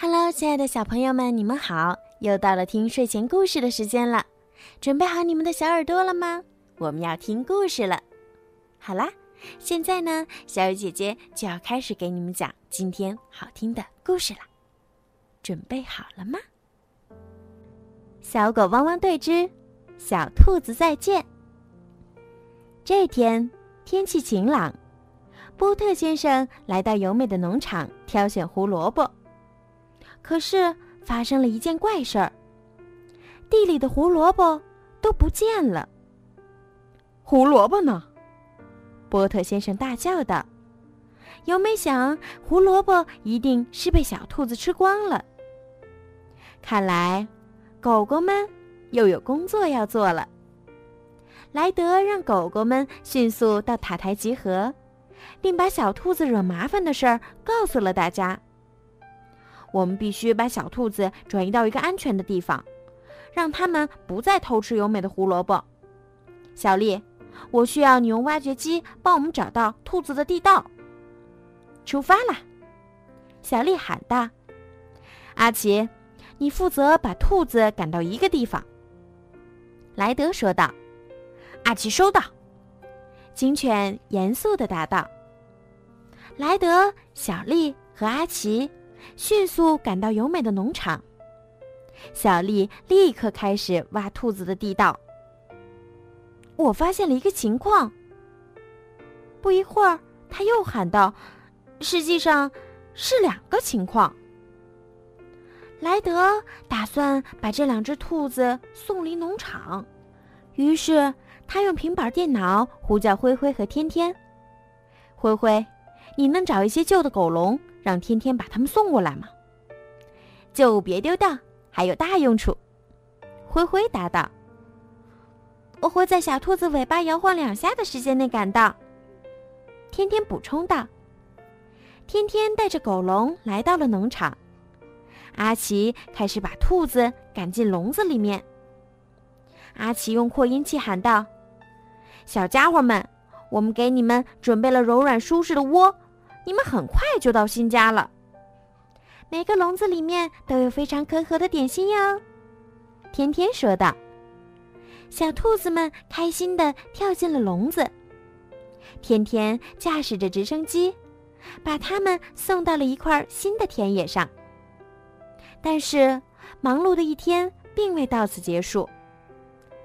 Hello，亲爱的小朋友们，你们好！又到了听睡前故事的时间了，准备好你们的小耳朵了吗？我们要听故事了。好啦，现在呢，小雨姐姐就要开始给你们讲今天好听的故事了。准备好了吗？小狗汪汪队之小兔子再见。这天天气晴朗，波特先生来到尤美的农场挑选胡萝卜。可是发生了一件怪事儿，地里的胡萝卜都不见了。胡萝卜呢？波特先生大叫道：“尤美想，胡萝卜一定是被小兔子吃光了。看来，狗狗们又有工作要做了。”莱德让狗狗们迅速到塔台集合，并把小兔子惹麻烦的事儿告诉了大家。我们必须把小兔子转移到一个安全的地方，让它们不再偷吃优美的胡萝卜。小丽，我需要你用挖掘机帮我们找到兔子的地道。出发啦！小丽喊道。阿奇，你负责把兔子赶到一个地方。莱德说道。阿奇收到。警犬严肃地答道。莱德、小丽和阿奇。迅速赶到尤美的农场，小丽立刻开始挖兔子的地道。我发现了一个情况。不一会儿，他又喊道：“实际上，是两个情况。”莱德打算把这两只兔子送离农场，于是他用平板电脑呼叫灰灰和天天：“灰灰，你能找一些旧的狗笼？”让天天把它们送过来嘛，就别丢掉，还有大用处。灰灰答道：“我会在小兔子尾巴摇晃两下的时间内赶到。”天天补充道：“天天带着狗笼来到了农场。”阿奇开始把兔子赶进笼子里面。阿奇用扩音器喊道：“小家伙们，我们给你们准备了柔软舒适的窝。”你们很快就到新家了。每个笼子里面都有非常可口的点心哟，天天说道。小兔子们开心的跳进了笼子。天天驾驶着直升机，把它们送到了一块新的田野上。但是，忙碌的一天并未到此结束。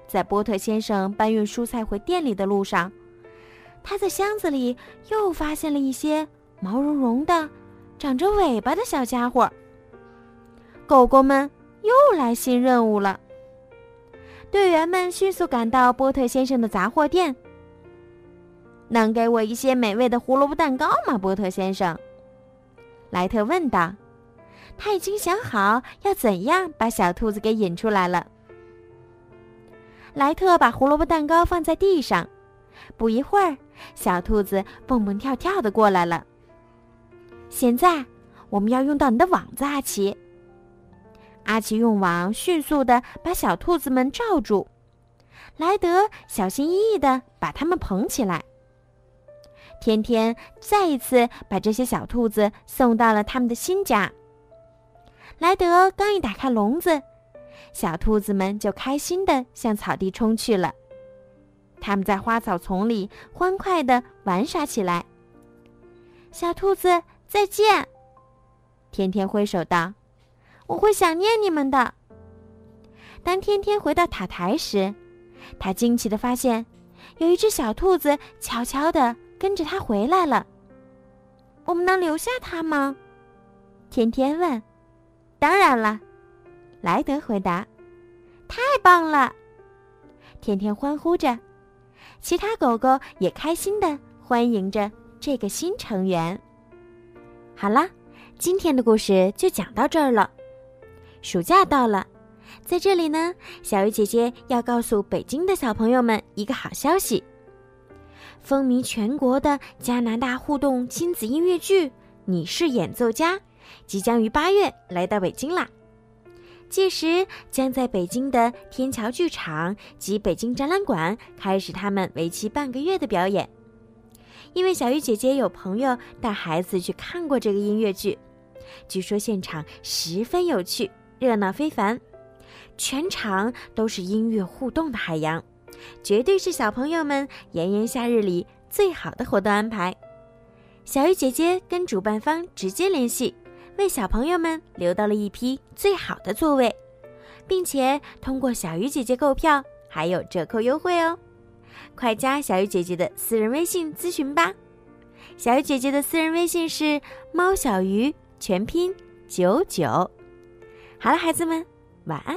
在波特先生搬运蔬菜回店里的路上，他在箱子里又发现了一些。毛茸茸的、长着尾巴的小家伙。狗狗们又来新任务了。队员们迅速赶到波特先生的杂货店。能给我一些美味的胡萝卜蛋糕吗，波特先生？莱特问道。他已经想好要怎样把小兔子给引出来了。莱特把胡萝卜蛋糕放在地上。不一会儿，小兔子蹦蹦跳跳的过来了。现在我们要用到你的网子，阿奇。阿奇用网迅速的把小兔子们罩住，莱德小心翼翼的把它们捧起来。天天再一次把这些小兔子送到了他们的新家。莱德刚一打开笼子，小兔子们就开心的向草地冲去了。他们在花草丛里欢快的玩耍起来。小兔子。再见，天天挥手道：“我会想念你们的。”当天天回到塔台时，他惊奇的发现，有一只小兔子悄悄的跟着他回来了。我们能留下它吗？天天问。当然了，莱德回答。太棒了！天天欢呼着，其他狗狗也开心的欢迎着这个新成员。好啦，今天的故事就讲到这儿了。暑假到了，在这里呢，小鱼姐姐要告诉北京的小朋友们一个好消息：风靡全国的加拿大互动亲子音乐剧《你是演奏家》即将于八月来到北京啦！届时将在北京的天桥剧场及北京展览馆开始他们为期半个月的表演。因为小鱼姐姐有朋友带孩子去看过这个音乐剧，据说现场十分有趣，热闹非凡，全场都是音乐互动的海洋，绝对是小朋友们炎炎夏日里最好的活动安排。小鱼姐姐跟主办方直接联系，为小朋友们留到了一批最好的座位，并且通过小鱼姐姐购票还有折扣优惠哦！快加小鱼姐姐的私人微信咨询吧。小鱼姐姐的私人微信是猫小鱼全拼九九。好了，孩子们，晚安。